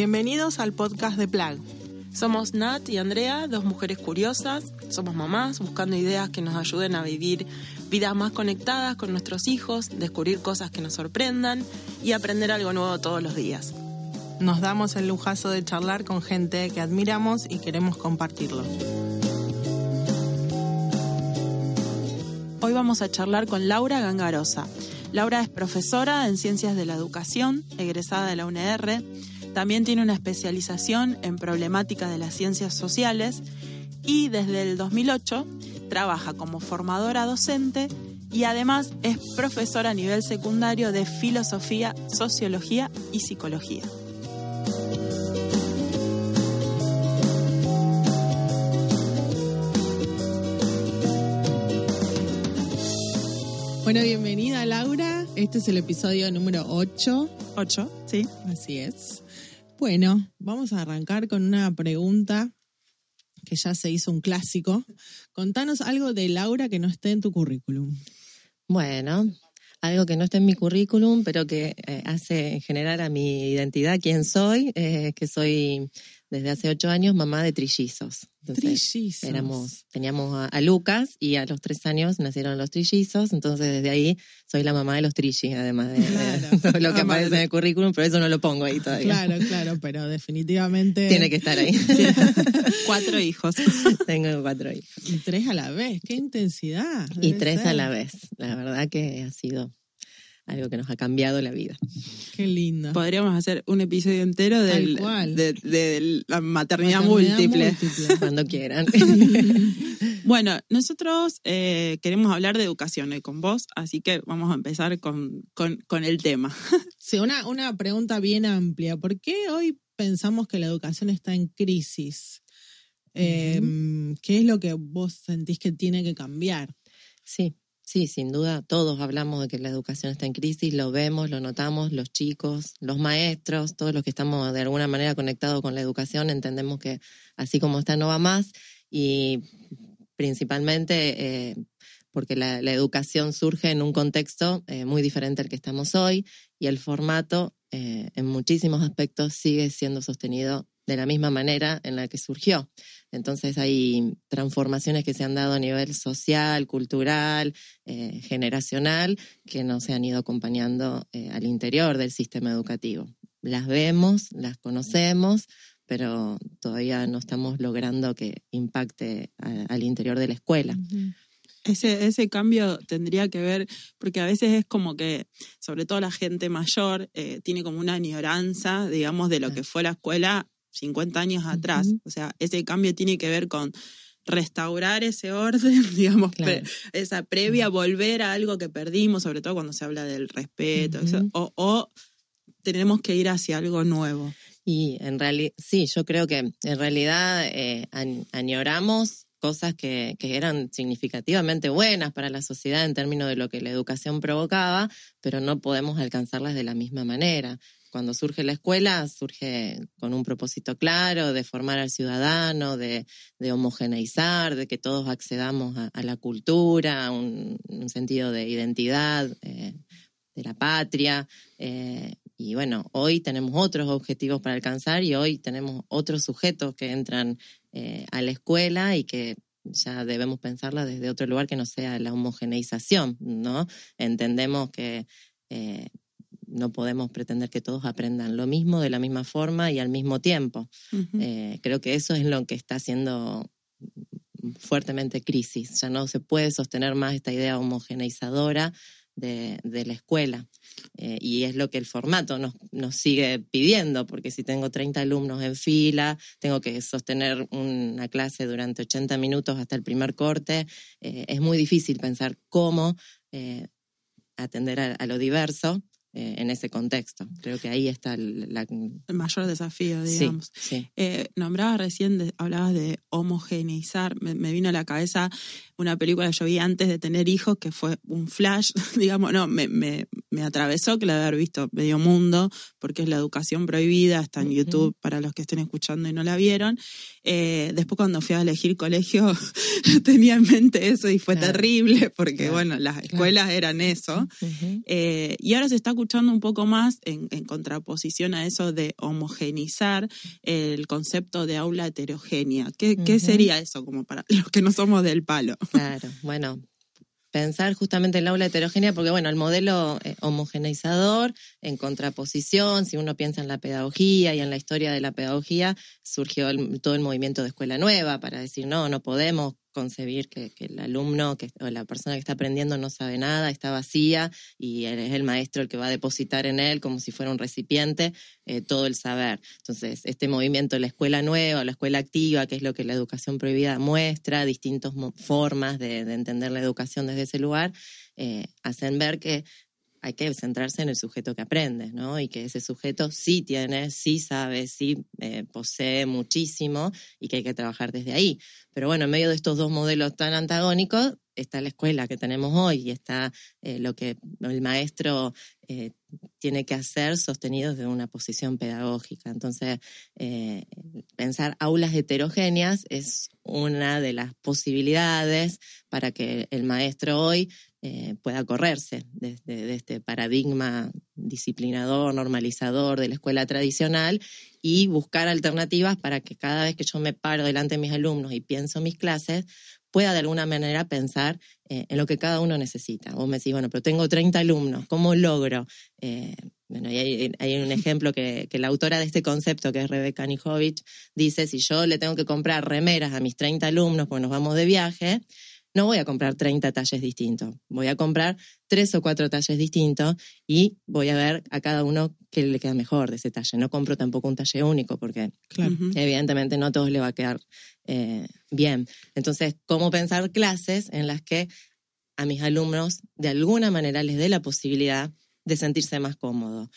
Bienvenidos al podcast de Plag. Somos Nat y Andrea, dos mujeres curiosas. Somos mamás buscando ideas que nos ayuden a vivir vidas más conectadas con nuestros hijos, descubrir cosas que nos sorprendan y aprender algo nuevo todos los días. Nos damos el lujazo de charlar con gente que admiramos y queremos compartirlo. Hoy vamos a charlar con Laura Gangarosa. Laura es profesora en Ciencias de la Educación, egresada de la UNR. También tiene una especialización en problemática de las ciencias sociales y desde el 2008 trabaja como formadora docente y además es profesora a nivel secundario de filosofía, sociología y psicología. Bueno, bienvenida Laura. Este es el episodio número 8. 8, sí. Así es. Bueno, vamos a arrancar con una pregunta que ya se hizo un clásico. Contanos algo de Laura que no esté en tu currículum. Bueno, algo que no está en mi currículum, pero que eh, hace generar a mi identidad quién soy, eh, que soy desde hace ocho años mamá de trillizos. trillizos. Éramos, teníamos a, Lucas y a los tres años nacieron los trillizos, entonces desde ahí soy la mamá de los trillis, además de, lo que aparece en el currículum, pero eso no lo pongo ahí todavía. Claro, claro, pero definitivamente... Tiene que estar ahí. cuatro hijos. Tengo cuatro hijos. Y tres a la vez, qué intensidad. Y tres a la vez, la verdad que ha sido algo que nos ha cambiado la vida. Qué lindo. Podríamos hacer un episodio entero del, de, la maternidad, múltiple. Cuando quieran. bueno, nosotros eh, queremos hablar de educación hoy con vos, así que vamos a empezar con, con, el tema. sí, una, una pregunta bien amplia. ¿Por qué hoy pensamos que la educación está en crisis? Em, ¿Qué es lo que vos sentís que tiene que cambiar? Sí, Sí, sin duda, todos hablamos de que la educación está en crisis, lo vemos, lo notamos, los chicos, los maestros, todos los que estamos de alguna manera conectados con la educación, entendemos que así como está no va más. Y principalmente eh, porque la, educación surge en un contexto eh, muy diferente al que estamos hoy y el formato eh, en muchísimos aspectos sigue siendo sostenido de la misma manera en la que surgió. Entonces hay transformaciones que se han dado a nivel social, cultural, eh, generacional, que no se han ido acompañando eh, al interior del sistema educativo. Las vemos, las conocemos, pero todavía no estamos logrando que impacte al interior de la escuela. Ese, ese cambio tendría que ver, porque a veces es como que, sobre todo la gente mayor, eh, tiene como una añoranza, digamos, de lo que fue la escuela 50 años atrás. O sea, ese cambio tiene que ver con restaurar ese orden, digamos, esa previa, volver a algo que perdimos, sobre todo cuando se habla del respeto, o, tenemos que ir hacia algo nuevo. Y en realidad, sí, yo creo que en realidad eh, añoramos cosas que, que, eran significativamente buenas para la sociedad en términos de lo que la educación provocaba, pero no podemos alcanzarlas de la misma manera cuando surge la escuela, surge con un propósito claro de formar al ciudadano, de, homogeneizar, de que todos accedamos a, la cultura, a un, sentido de identidad, eh, de la patria. Eh, y bueno, hoy tenemos otros objetivos para alcanzar y hoy tenemos otros sujetos que entran eh, a la escuela y que ya debemos pensarla desde otro lugar que no sea la homogeneización, ¿no? Entendemos que no podemos pretender que todos aprendan lo mismo de la misma forma y al mismo tiempo. Eh, creo que eso es lo que está haciendo fuertemente crisis. Ya no se puede sostener más esta idea homogeneizadora de, la escuela. Eh, y es lo que el formato nos, nos, sigue pidiendo, porque si tengo 30 alumnos en fila, tengo que sostener una clase durante 80 minutos hasta el primer corte, eh, es muy difícil pensar cómo atender a, lo diverso eh, en ese contexto. Creo que ahí está el, mayor desafío, digamos. Eh, nombrabas recién, hablabas de homogeneizar, me, vino a la cabeza una película que yo vi antes de tener hijos, que fue un flash, digamos, no, me, me, me atravesó que la de haber visto medio mundo, porque es la educación prohibida, está en YouTube para los que estén escuchando y no la vieron. Eh, después cuando fui a elegir colegio tenía en mente eso y fue terrible, porque bueno, las escuelas eran eso. y ahora se está escuchando un poco más en, contraposición a eso de homogenizar el concepto de aula heterogénea. ¿Qué, ¿Qué, sería eso como para los que no somos del palo? Claro, bueno, pensar justamente el aula heterogénea, porque bueno, el modelo eh, homogeneizador, en contraposición, si uno piensa en la pedagogía y en la historia de la pedagogía, surgió todo el movimiento de escuela nueva para decir, no, no podemos concebir que, el alumno que, o la persona que está aprendiendo no sabe nada, está vacía y es el maestro el que va a depositar en él como si fuera un recipiente eh, todo el saber. Entonces, este movimiento la escuela nueva, la escuela activa, que es lo que la educación prohibida muestra, distintas formas de, entender la educación desde ese lugar, eh, hacen ver que hay que centrarse en el sujeto que aprende, ¿no? Y que ese sujeto sí tiene, sí sabe, sí eh, posee muchísimo y que hay que trabajar desde ahí. Pero bueno, en medio de estos dos modelos tan antagónicos, está la escuela que tenemos hoy y está eh, lo que el maestro eh, tiene que hacer sostenido desde una posición pedagógica. Entonces, pensar aulas heterogéneas es una de las posibilidades para que el maestro hoy eh, pueda correrse de, este paradigma disciplinador, normalizador de la escuela tradicional y buscar alternativas para que cada vez que yo me paro delante de mis alumnos y pienso mis clases, pueda de alguna manera pensar eh, en lo que cada uno necesita. Vos me decís, bueno, pero tengo 30 alumnos, ¿cómo logro? Eh, bueno, hay, hay, un ejemplo que, que, la autora de este concepto, que es Rebeca Nijovic, dice, si yo le tengo que comprar remeras a mis 30 alumnos porque nos vamos de viaje, no voy a comprar 30 talles distintos, voy a comprar tres o cuatro talles distintos y voy a ver a cada uno qué le queda mejor de ese talle. No compro tampoco un talle único porque evidentemente no a todos le va a quedar eh, bien. Entonces, ¿cómo pensar clases en las que a mis alumnos de alguna manera les dé la posibilidad de sentirse más cómodos?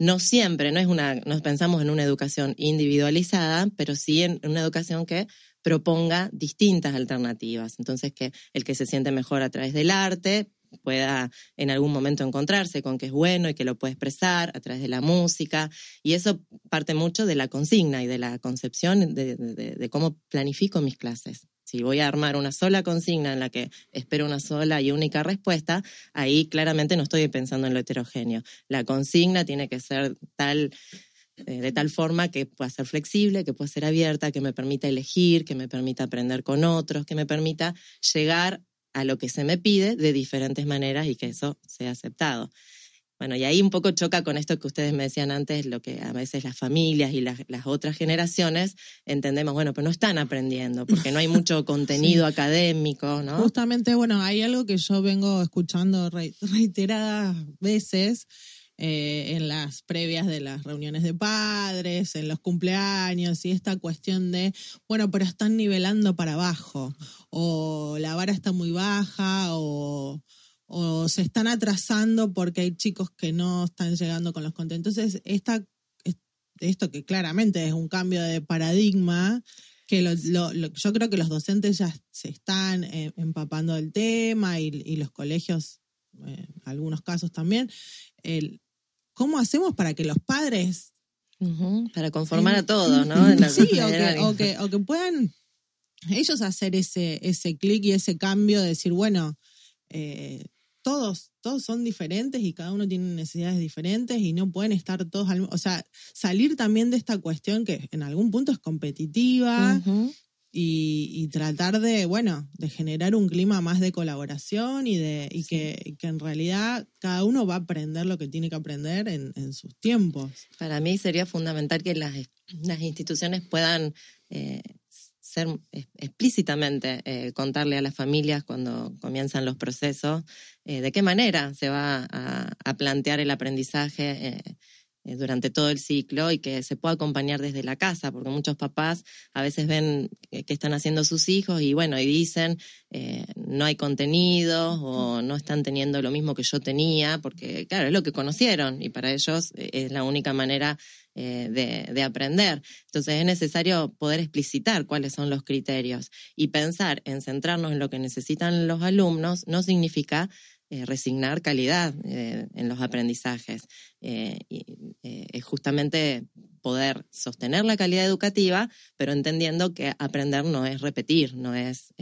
No siempre, no es una, nos pensamos en una educación individualizada, pero sí en una educación que proponga distintas alternativas. Entonces, que el que se siente mejor a través del arte pueda en algún momento encontrarse con que es bueno y que lo puede expresar a través de la música. Y eso parte mucho de la consigna y de la concepción de, cómo planifico mis clases. Si voy a armar una sola consigna en la que espero una sola y única respuesta, ahí claramente no estoy pensando en lo heterogéneo. La consigna tiene que ser tal de tal forma que pueda ser flexible, que pueda ser abierta, que me permita elegir, que me permita aprender con otros, que me permita llegar a lo que se me pide de diferentes maneras y que eso sea aceptado. Bueno, y ahí un poco choca con esto que ustedes me decían antes, lo que a veces las familias y las, otras generaciones entendemos, bueno, pero no están aprendiendo, porque no hay mucho contenido académico, ¿no? Justamente, bueno, hay algo que yo vengo escuchando reiteradas veces, eh, en las previas de las reuniones de padres, en los cumpleaños y esta cuestión de, bueno, pero están nivelando para abajo o la vara está muy baja o, se están atrasando porque hay chicos que no están llegando con los contenidos. Entonces, esta, esto que claramente es un cambio de paradigma, que yo creo que los docentes ya se están eh, empapando del tema y, los colegios, en algunos casos también, el, ¿cómo hacemos para que los padres... para conformar a todos, ¿no? sí, o que, o que, puedan ellos hacer ese, ese clic y ese cambio de decir, bueno, eh, todos, todos son diferentes y cada uno tiene necesidades diferentes y no pueden estar todos al O sea, salir también de esta cuestión que en algún punto es competitiva, y, tratar de, bueno, de generar un clima más de colaboración y, de, y que, en realidad cada uno va a aprender lo que tiene que aprender en, sus tiempos. Para mí sería fundamental que las, las instituciones puedan eh, ser explícitamente eh, contarle a las familias cuando comienzan los procesos eh, de qué manera se va a, a plantear el aprendizaje durante todo el ciclo y que se pueda acompañar desde la casa, porque muchos papás a veces ven qué están haciendo sus hijos y bueno, y dicen, eh, no hay contenido o no están teniendo lo mismo que yo tenía, porque claro, es lo que conocieron y para ellos eh, es la única manera de, de, aprender. Entonces es necesario poder explicitar cuáles son los criterios y pensar en centrarnos en lo que necesitan los alumnos no significa eh, resignar calidad eh, en los aprendizajes. Eh, es justamente poder sostener la calidad educativa, pero entendiendo que aprender no es repetir, no es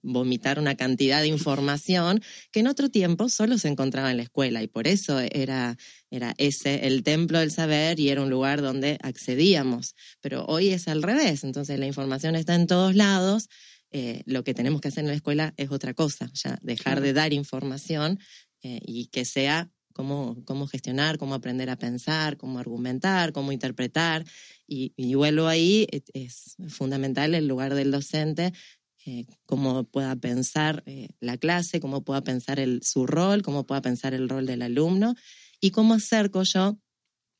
vomitar una cantidad de información que en otro tiempo solo se encontraba en la escuela y por eso era, era ese el templo del saber y era un lugar donde accedíamos. Pero hoy es al revés, entonces la información está en todos lados. Eh, lo que tenemos que hacer en la escuela es otra cosa, ya dejar de dar información eh, y que sea cómo, cómo gestionar, cómo aprender a pensar, cómo argumentar, cómo interpretar. Y, vuelvo ahí, es, fundamental el lugar del docente, eh, cómo pueda pensar eh, la clase, cómo pueda pensar el, su rol, cómo pueda pensar el rol del alumno y cómo acerco yo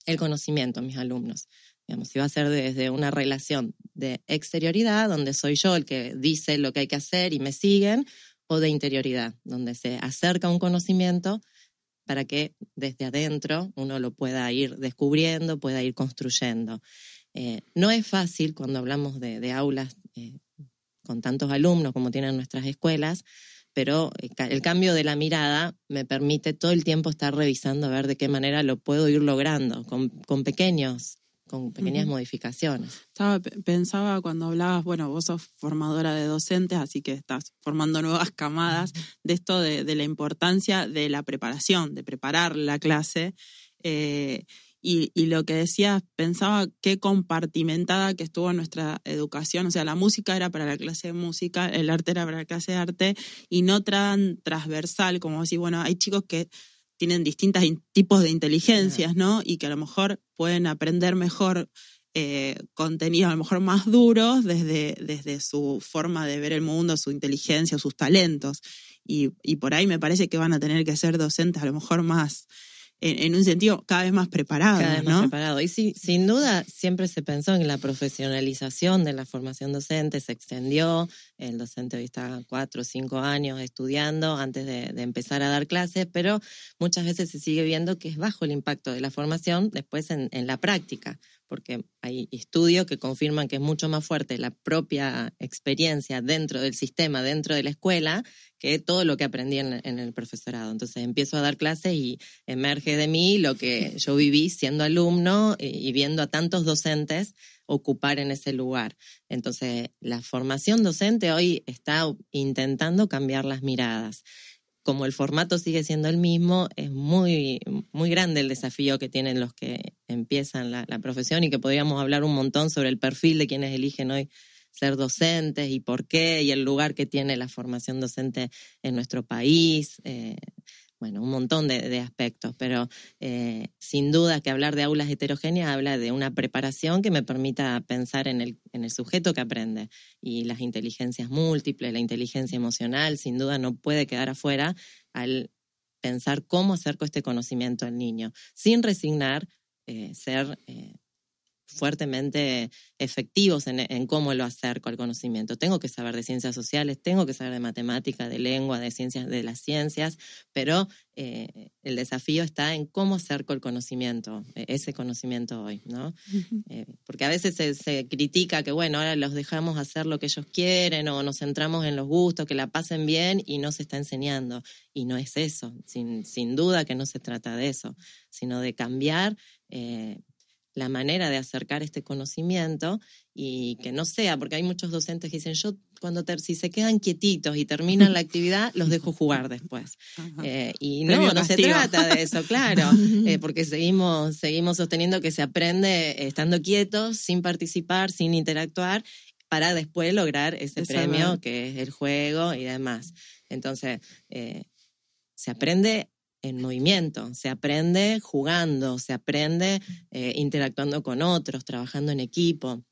el conocimiento a mis alumnos. Digamos, si va a ser desde una relación de exterioridad, donde soy yo el que dice lo que hay que hacer y me siguen, o de interioridad, donde se acerca un conocimiento para que desde adentro uno lo pueda ir descubriendo, pueda ir construyendo. Eh, no es fácil cuando hablamos de, aulas eh, con tantos alumnos como tienen nuestras escuelas, pero eh, el cambio de la mirada me permite todo el tiempo estar revisando a ver de qué manera lo puedo ir logrando con, con pequeños con pequeñas modificaciones. Estaba, pensaba cuando hablabas, bueno, vos sos formadora de docentes, así que estás formando nuevas camadas de esto de, la importancia de la preparación, de preparar la clase. Eh, y, lo que decías, pensaba qué compartimentada que estuvo nuestra educación. O sea, la música era para la clase de música, el arte era para la clase de arte, y no tan transversal, como decir, bueno, hay chicos que tienen distintos tipos de inteligencias, ¿no? Y que a lo mejor pueden aprender mejor eh, contenidos, a lo mejor más duros, desde, desde su forma de ver el mundo, su inteligencia, sus talentos. Y, y por ahí me parece que van a tener que ser docentes a lo mejor más en, un sentido cada vez más preparado. Cada vez más preparado. Y sí, sin duda siempre se pensó en la profesionalización de la formación docente, se extendió, el docente hoy está cuatro o cinco años estudiando antes de, empezar a dar clases, pero muchas veces se sigue viendo que es bajo el impacto de la formación después en, en la práctica porque hay estudios que confirman que es mucho más fuerte la propia experiencia dentro del sistema, dentro de la escuela, que todo lo que aprendí en, el profesorado. Entonces empiezo a dar clases y emerge de mí lo que yo viví siendo alumno y viendo a tantos docentes ocupar en ese lugar. Entonces, la formación docente hoy está intentando cambiar las miradas como el formato sigue siendo el mismo, es muy, muy grande el desafío que tienen los que empiezan la, profesión y que podríamos hablar un montón sobre el perfil de quienes eligen hoy ser docentes y por qué y el lugar que tiene la formación docente en nuestro país. Eh, bueno, un montón de, aspectos, pero eh, sin duda que hablar de aulas heterogéneas habla de una preparación que me permita pensar en el, en el sujeto que aprende y las inteligencias múltiples, la inteligencia emocional, sin duda no puede quedar afuera al pensar cómo acerco este conocimiento al niño, sin resignar eh, ser eh, fuertemente efectivos en, cómo lo acerco al conocimiento. Tengo que saber de ciencias sociales, tengo que saber de matemática, de lengua, de ciencias, de las ciencias, pero eh, el desafío está en cómo acerco el conocimiento, e, ese conocimiento hoy, ¿no? Eh, porque a veces se, critica que, bueno, ahora los dejamos hacer lo que ellos quieren o nos centramos en los gustos, que la pasen bien y no se está enseñando. Y no es eso, sin, sin duda que no se trata de eso, sino de cambiar eh, la manera de acercar este conocimiento y que no sea, porque hay muchos docentes que dicen, yo cuando si se quedan quietitos y terminan la actividad, los dejo jugar después. Eh, y no, no se trata de eso, claro, eh, porque seguimos, seguimos sosteniendo que se aprende estando quietos, sin participar, sin interactuar, para después lograr ese premio que es el juego y demás. Entonces, eh, se aprende en movimiento, se aprende jugando, se aprende eh, interactuando con otros, trabajando en equipo.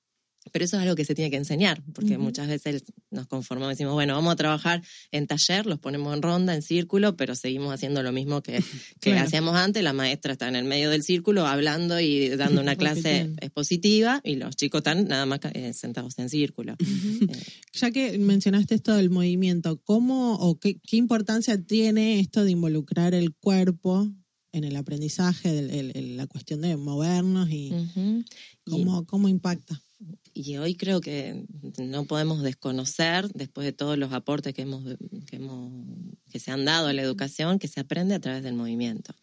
Pero eso es algo que se tiene que enseñar, porque muchas veces nos conformamos y decimos, bueno, vamos a trabajar en taller, los ponemos en ronda, en círculo, pero seguimos haciendo lo mismo que, que hacíamos antes. La maestra está en el medio del círculo hablando y dando una clase expositiva y los chicos están nada más eh, sentados en círculo. Eh, ya que mencionaste esto del movimiento, ¿cómo o qué, importancia tiene esto de involucrar el cuerpo en el aprendizaje, de, la cuestión de movernos y, cómo, cómo impacta? Y hoy creo que no podemos desconocer, después de todos los aportes que, hemos, que, se han dado a la educación, que se aprende a través del movimiento.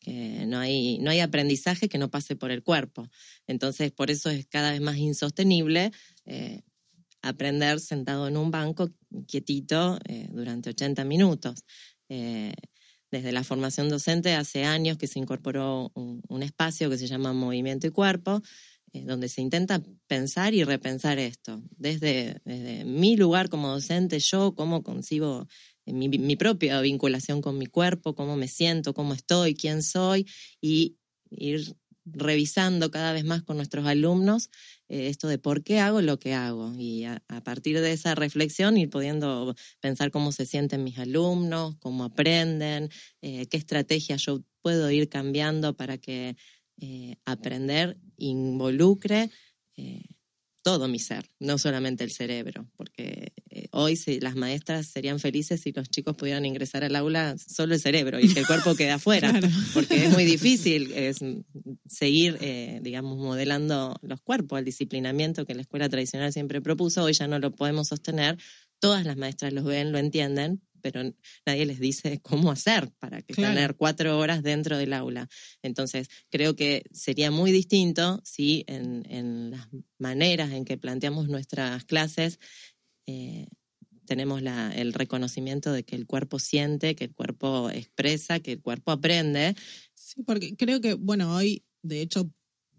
Que no hay, no hay aprendizaje que no pase por el cuerpo. Entonces, por eso es cada vez más insostenible eh, aprender sentado en un banco quietito eh, durante 80 minutos. Eh, desde la formación docente hace años que se incorporó un, espacio que se llama Movimiento y Cuerpo, donde se intenta pensar y repensar esto. Desde, mi lugar como docente, yo cómo concibo mi, mi, propia vinculación con mi cuerpo, cómo me siento, cómo estoy, quién soy, y ir revisando cada vez más con nuestros alumnos eh, esto de por qué hago lo que hago y a, partir de esa reflexión ir pudiendo pensar cómo se sienten mis alumnos, cómo aprenden, eh, qué estrategias yo puedo ir cambiando para que eh, aprender involucre todo mi ser, no solamente el cerebro, porque eh, hoy las maestras serían felices si los chicos pudieran ingresar al aula solo el cerebro y que el cuerpo quede afuera, porque es muy difícil es, seguir, eh, digamos, modelando los cuerpos, el disciplinamiento que la escuela tradicional siempre propuso, hoy ya no lo podemos sostener, todas las maestras lo ven, lo entienden, pero nadie les dice cómo hacer para que tener cuatro horas dentro del aula. Entonces, creo que sería muy distinto si en, las maneras en que planteamos nuestras clases eh, tenemos el reconocimiento de que el cuerpo siente, que el cuerpo expresa, que el cuerpo aprende. Sí, porque creo que, bueno, hoy, de hecho,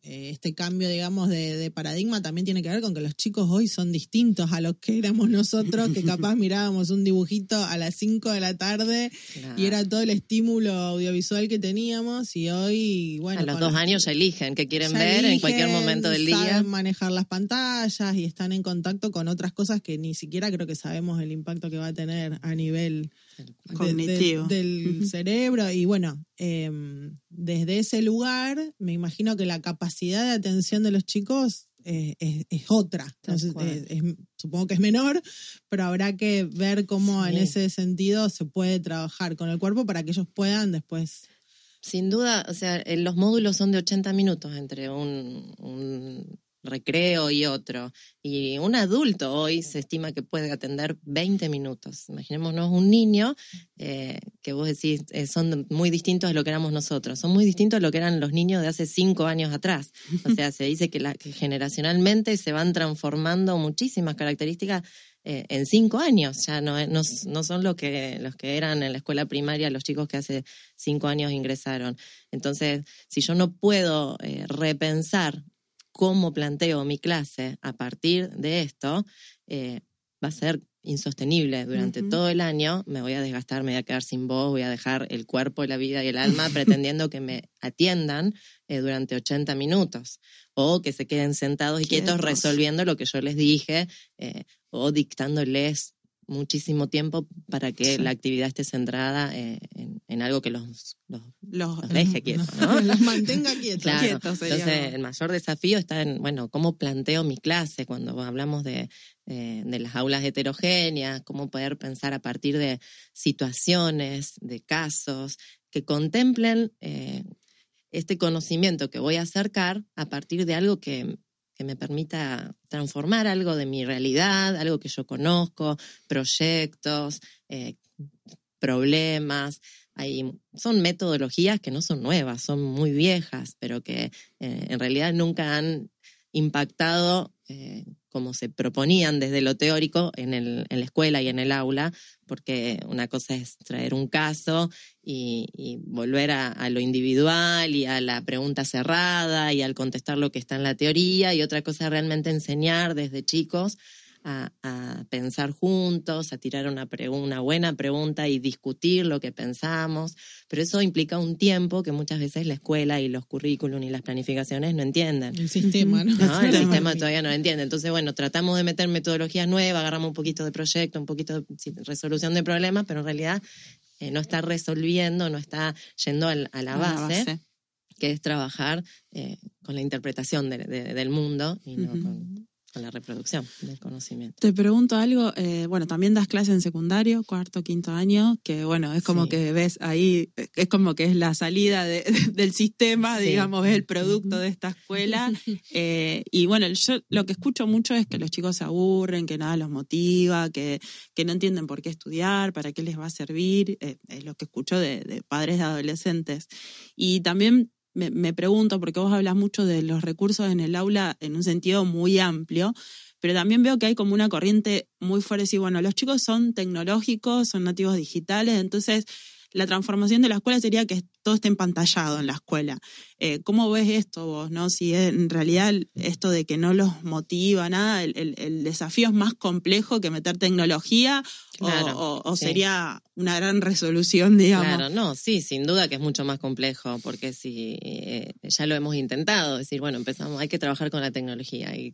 este cambio, digamos, de, paradigma también tiene que ver con que los chicos hoy son distintos a los que éramos nosotros, que capaz mirábamos un dibujito a las 5 de la tarde y era todo el estímulo audiovisual que teníamos y hoy, bueno... A los dos años eligen qué quieren ver en cualquier momento del día. Saben manejar las pantallas y están en contacto con otras cosas que ni siquiera creo que sabemos el impacto que va a tener a nivel cognitivo. del cerebro y bueno, em, desde ese lugar me imagino que la capacidad de atención de los chicos eh, es, otra. supongo que es menor, pero habrá que ver cómo en ese sentido se puede trabajar con el cuerpo para que ellos puedan después sin duda, o sea, los módulos son de 80 minutos entre un, recreo y otro. Y un adulto hoy se estima que puede atender 20 minutos. Imaginémonos un niño eh, que vos decís eh, son muy distintos a lo que éramos nosotros, son muy distintos a lo que eran los niños de hace cinco años atrás. O sea, se dice que, generacionalmente se van transformando muchísimas características eh, en cinco años. Ya no, no, no, son lo que, los que eran en la escuela primaria, los chicos que hace cinco años ingresaron. Entonces, si yo no puedo repensar cómo planteo mi clase a partir de esto, eh, va a ser insostenible durante todo el año, me voy a desgastar, me voy a quedar sin voz, voy a dejar el cuerpo, la vida y el alma pretendiendo que me atiendan eh, durante 80 minutos o que se queden sentados y quietos, resolviendo lo que yo les dije eh, o dictándoles muchísimo tiempo para que la actividad esté centrada eh, en, algo que los, los, deje quietos, ¿no? los mantenga quietos. Entonces, el mayor desafío está en, bueno, cómo planteo mi clase cuando hablamos de, eh, de las aulas heterogéneas, cómo poder pensar a partir de situaciones, de casos, que contemplen eh, este conocimiento que voy a acercar a partir de algo que que me permita transformar algo de mi realidad, algo que yo conozco, proyectos, eh, problemas. Hay, son metodologías que no son nuevas, son muy viejas, pero que eh, en realidad nunca han impactado eh, como se proponían desde lo teórico en, el, en, la escuela y en el aula, porque una cosa es traer un caso y, volver a, lo individual y a la pregunta cerrada y al contestar lo que está en la teoría, y otra cosa es realmente enseñar desde chicos a, pensar juntos, a tirar una, una buena pregunta y discutir lo que pensamos, pero eso implica un tiempo que muchas veces la escuela y los currículum y las planificaciones no entienden. El sistema, ¿no? el sistema todavía no lo entiende. Entonces, bueno, tratamos de meter metodologías nuevas, agarramos un poquito de proyecto, un poquito de resolución de problemas, pero en realidad eh, no está resolviendo, no está yendo a la, base, que es trabajar eh, con la interpretación del mundo y no con la reproducción del conocimiento. Te pregunto algo, eh, bueno, también das clase en secundario, cuarto, quinto año, que bueno, es como que ves ahí, es como que es la salida del sistema, digamos, es el producto de esta escuela. Eh, y bueno, yo lo que escucho mucho es que los chicos se aburren, que nada los motiva, que, que no entienden por qué estudiar, para qué les va a servir, eh, es lo que escucho de, de padres de adolescentes. Y también me, me pregunto, porque vos hablas mucho de los recursos en el aula en un sentido muy amplio, pero también veo que hay como una corriente muy fuerte, y bueno, los chicos son tecnológicos, son nativos digitales, entonces la transformación de la escuela sería que todo esté empantallado en la escuela. Eh, ¿Cómo ves esto vos? ¿no? Si en realidad esto de que no los motiva nada, el, desafío es más complejo que meter tecnología o, sería una gran resolución, digamos. Claro, no, sí, sin duda que es mucho más complejo, porque si eh, ya lo hemos intentado, decir, bueno, empezamos, hay que trabajar con la tecnología y,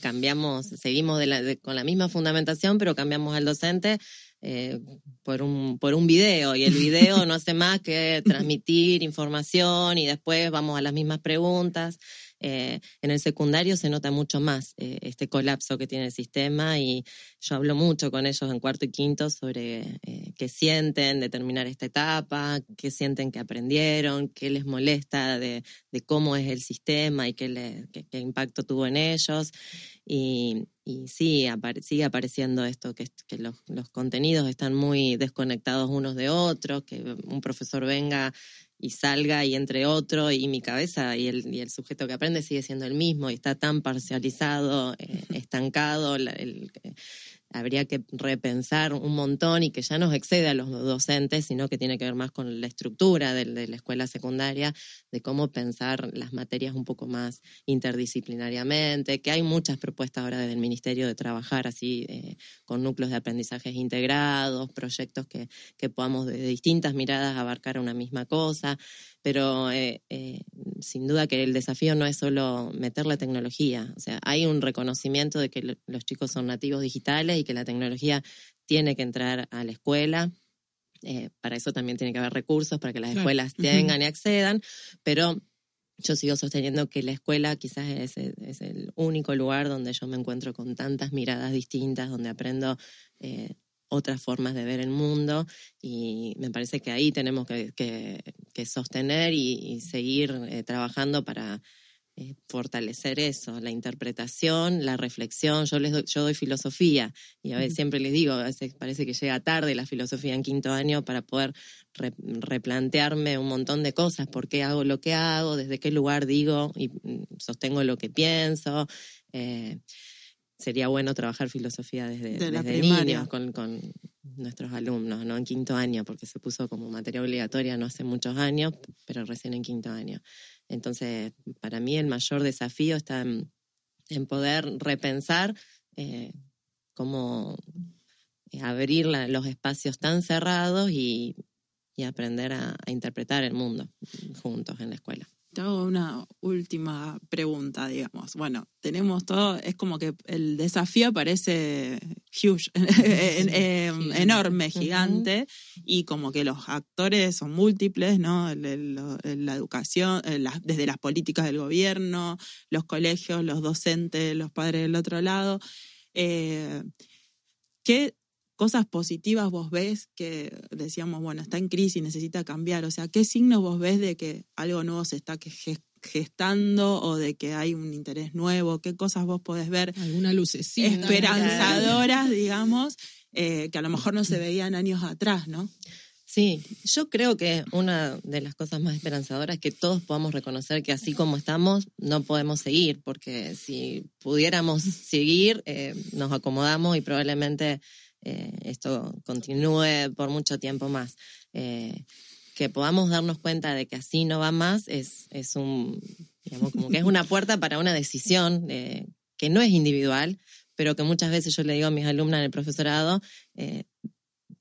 cambiamos, seguimos con la misma fundamentación, pero cambiamos al docente eh, por, un, por un video y el video no hace más que transmitir información y después vamos a las mismas preguntas. Eh, en el secundario se nota mucho más eh, este colapso que tiene el sistema y yo hablo mucho con ellos en cuarto y quinto sobre qué sienten de terminar esta etapa, qué sienten que aprendieron, qué les molesta de, de cómo es el sistema y qué, le, qué, impacto tuvo en ellos. Y, sí, sigue apareciendo esto, que, los, contenidos están muy desconectados unos de otros, que un profesor venga y salga y entre otro y mi cabeza y el, y el sujeto que aprende sigue siendo el mismo y está tan parcializado, eh, estancado. el, habría que repensar un montón y que ya no excede a los docentes, sino que tiene que ver más con la estructura de, la escuela secundaria, de cómo pensar las materias un poco más interdisciplinariamente, que hay muchas propuestas ahora desde el Ministerio de trabajar así eh, con núcleos de aprendizajes integrados, proyectos que, que podamos de distintas miradas abarcar una misma cosa pero eh, eh, sin duda que el desafío no es solo meter la tecnología, o sea, hay un reconocimiento de que los chicos son nativos digitales y que la tecnología tiene que entrar a la escuela. Eh, para eso también tiene que haber recursos para que las escuelas tengan y accedan, pero yo sigo sosteniendo que la escuela quizás es, es, el único lugar donde yo me encuentro con tantas miradas distintas, donde aprendo otras formas de ver el mundo y me parece que ahí tenemos que, sostener y, seguir eh, trabajando para eh, fortalecer eso, la interpretación, la reflexión. Yo les doy, yo doy filosofía y a veces siempre les digo, a veces parece que llega tarde la filosofía en quinto año para poder replantearme un montón de cosas, por qué hago lo que hago, desde qué lugar digo y mm, sostengo lo que pienso. Eh, sería bueno trabajar filosofía desde, desde niños con, con, nuestros alumnos, ¿no? En quinto año, porque se puso como materia obligatoria no hace muchos años, pero recién en quinto año. Entonces, para mí el mayor desafío está en, poder repensar eh, cómo eh, abrir los espacios tan cerrados y, y aprender a interpretar el mundo juntos en la escuela. Te hago una última pregunta, digamos. Bueno, tenemos todo, es como que el desafío parece huge, em, enorme, gigante, y como que los actores son múltiples, ¿no? La educación, desde las políticas del gobierno, los colegios, los docentes, los padres del otro lado. Eh, ¿Qué cosas positivas vos ves que decíamos, bueno, está en crisis, necesita cambiar? O sea, ¿qué signos vos ves de que algo nuevo se está gestando o de que hay un interés nuevo? ¿Qué cosas vos podés ver? Alguna lucecita. Esperanzadoras, digamos, eh, que a lo mejor no se veían años atrás, ¿no? Sí, yo creo que una de las cosas más esperanzadoras es que todos podamos reconocer que así como estamos no podemos seguir, porque si pudiéramos seguir, eh, nos acomodamos y probablemente eh, esto continúe por mucho tiempo más. Eh, que podamos darnos cuenta de que así no va más es, es un, digamos, como que es una puerta para una decisión eh, que no es individual, pero que muchas veces yo le digo a mis alumnas en el profesorado,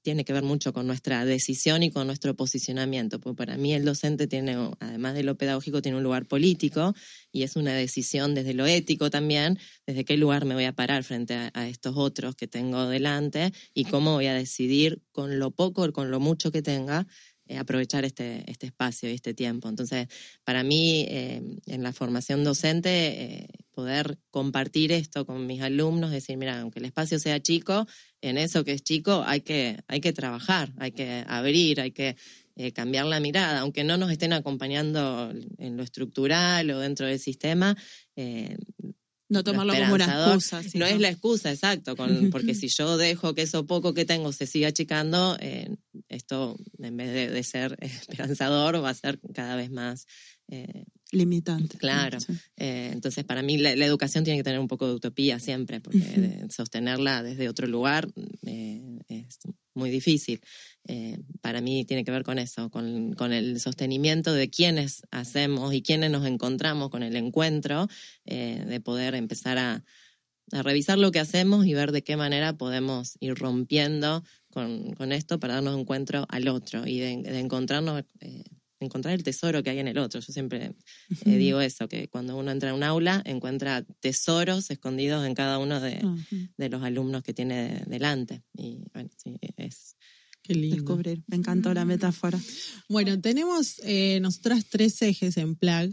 tiene que ver mucho con nuestra decisión y con nuestro posicionamiento, porque para mí el docente tiene, además de lo pedagógico, tiene un lugar político y es una decisión desde lo ético también, desde qué lugar me voy a parar frente a, estos otros que tengo delante y cómo voy a decidir con lo poco o con lo mucho que tenga eh, aprovechar este, este espacio y este tiempo. Entonces, para mí, eh, en la formación docente, eh, poder compartir esto con mis alumnos, decir, mira, aunque el espacio sea chico, en eso que es chico hay que, hay que trabajar, hay que abrir, hay que cambiar la mirada, aunque no nos estén acompañando en lo estructural o dentro del sistema, no tomarlo como una excusa. No es la excusa, exacto, con, porque si yo dejo que eso poco que tengo se siga achicando, eh, esto en vez de, ser esperanzador va a ser cada vez más eh, Limitante. Claro. Sí. Eh, entonces, para mí la, la educación tiene que tener un poco de utopía siempre, porque de- sostenerla desde otro lugar eh, es muy difícil. Eh, para mí tiene que ver con eso, con, con el sostenimiento de quienes hacemos y quienes nos encontramos con el encuentro, eh, de poder empezar a, a revisar lo que hacemos y ver de qué manera podemos ir rompiendo con, con esto para darnos encuentro al otro y de, de encontrarnos, eh, encontrar el tesoro que hay en el otro. Yo siempre eh, digo eso, que cuando uno entra a un aula encuentra tesoros escondidos en cada uno de, de los alumnos que tiene de- delante. Y bueno, sí, es... Qué lindo. Descubrir. Me encantó la metáfora. Bueno, tenemos eh, nosotras tres ejes en Plag.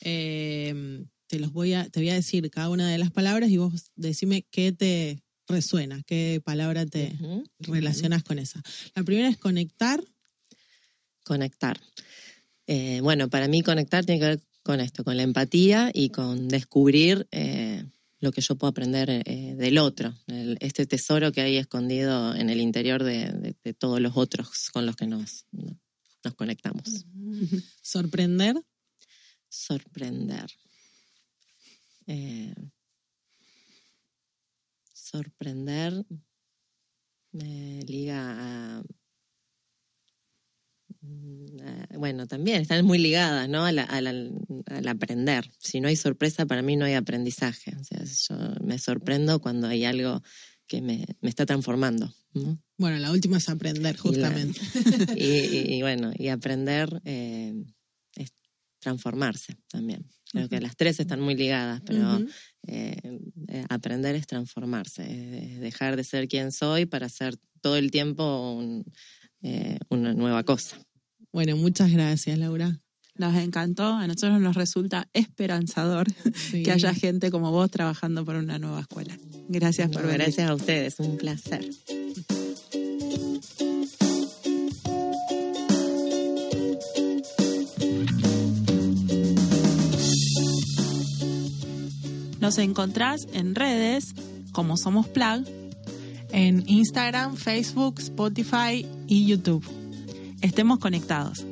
Eh, te los voy a, te voy a decir cada una de las palabras y vos decime qué te resuena, qué palabra te relacionas con esa. La primera es conectar. Conectar. Eh, bueno, para mí conectar tiene que ver con esto, con la empatía y con descubrir eh, lo que yo puedo aprender eh, del otro, el- este tesoro que hay escondido en el interior de, de- de todos los otros con los que nos, nos conectamos. Sorprender. Sorprender. Eh, sorprender me liga a- Bueno, también están muy ligadas, ¿no? Al aprender. Si no hay sorpresa, para mí no hay aprendizaje. O sea, yo me sorprendo cuando hay algo que me, me está transformando. ¿no? Bueno, la última es aprender, justamente. Y, y- y bueno, y aprender eh, es transformarse también. Creo que las tres están muy ligadas, pero eh, eh, aprender es transformarse, es dejar de ser quien soy para ser todo el tiempo un- eh, una nueva cosa. Bueno, muchas gracias, Laura. Nos encantó. A nosotros nos resulta esperanzador Sí. que haya gente como vos trabajando por una nueva escuela. Gracias por venir. Gracias a ustedes, un placer. Nos encontrás en redes como Somos Plag. En Instagram, Facebook, Spotify y YouTube. Estemos conectados.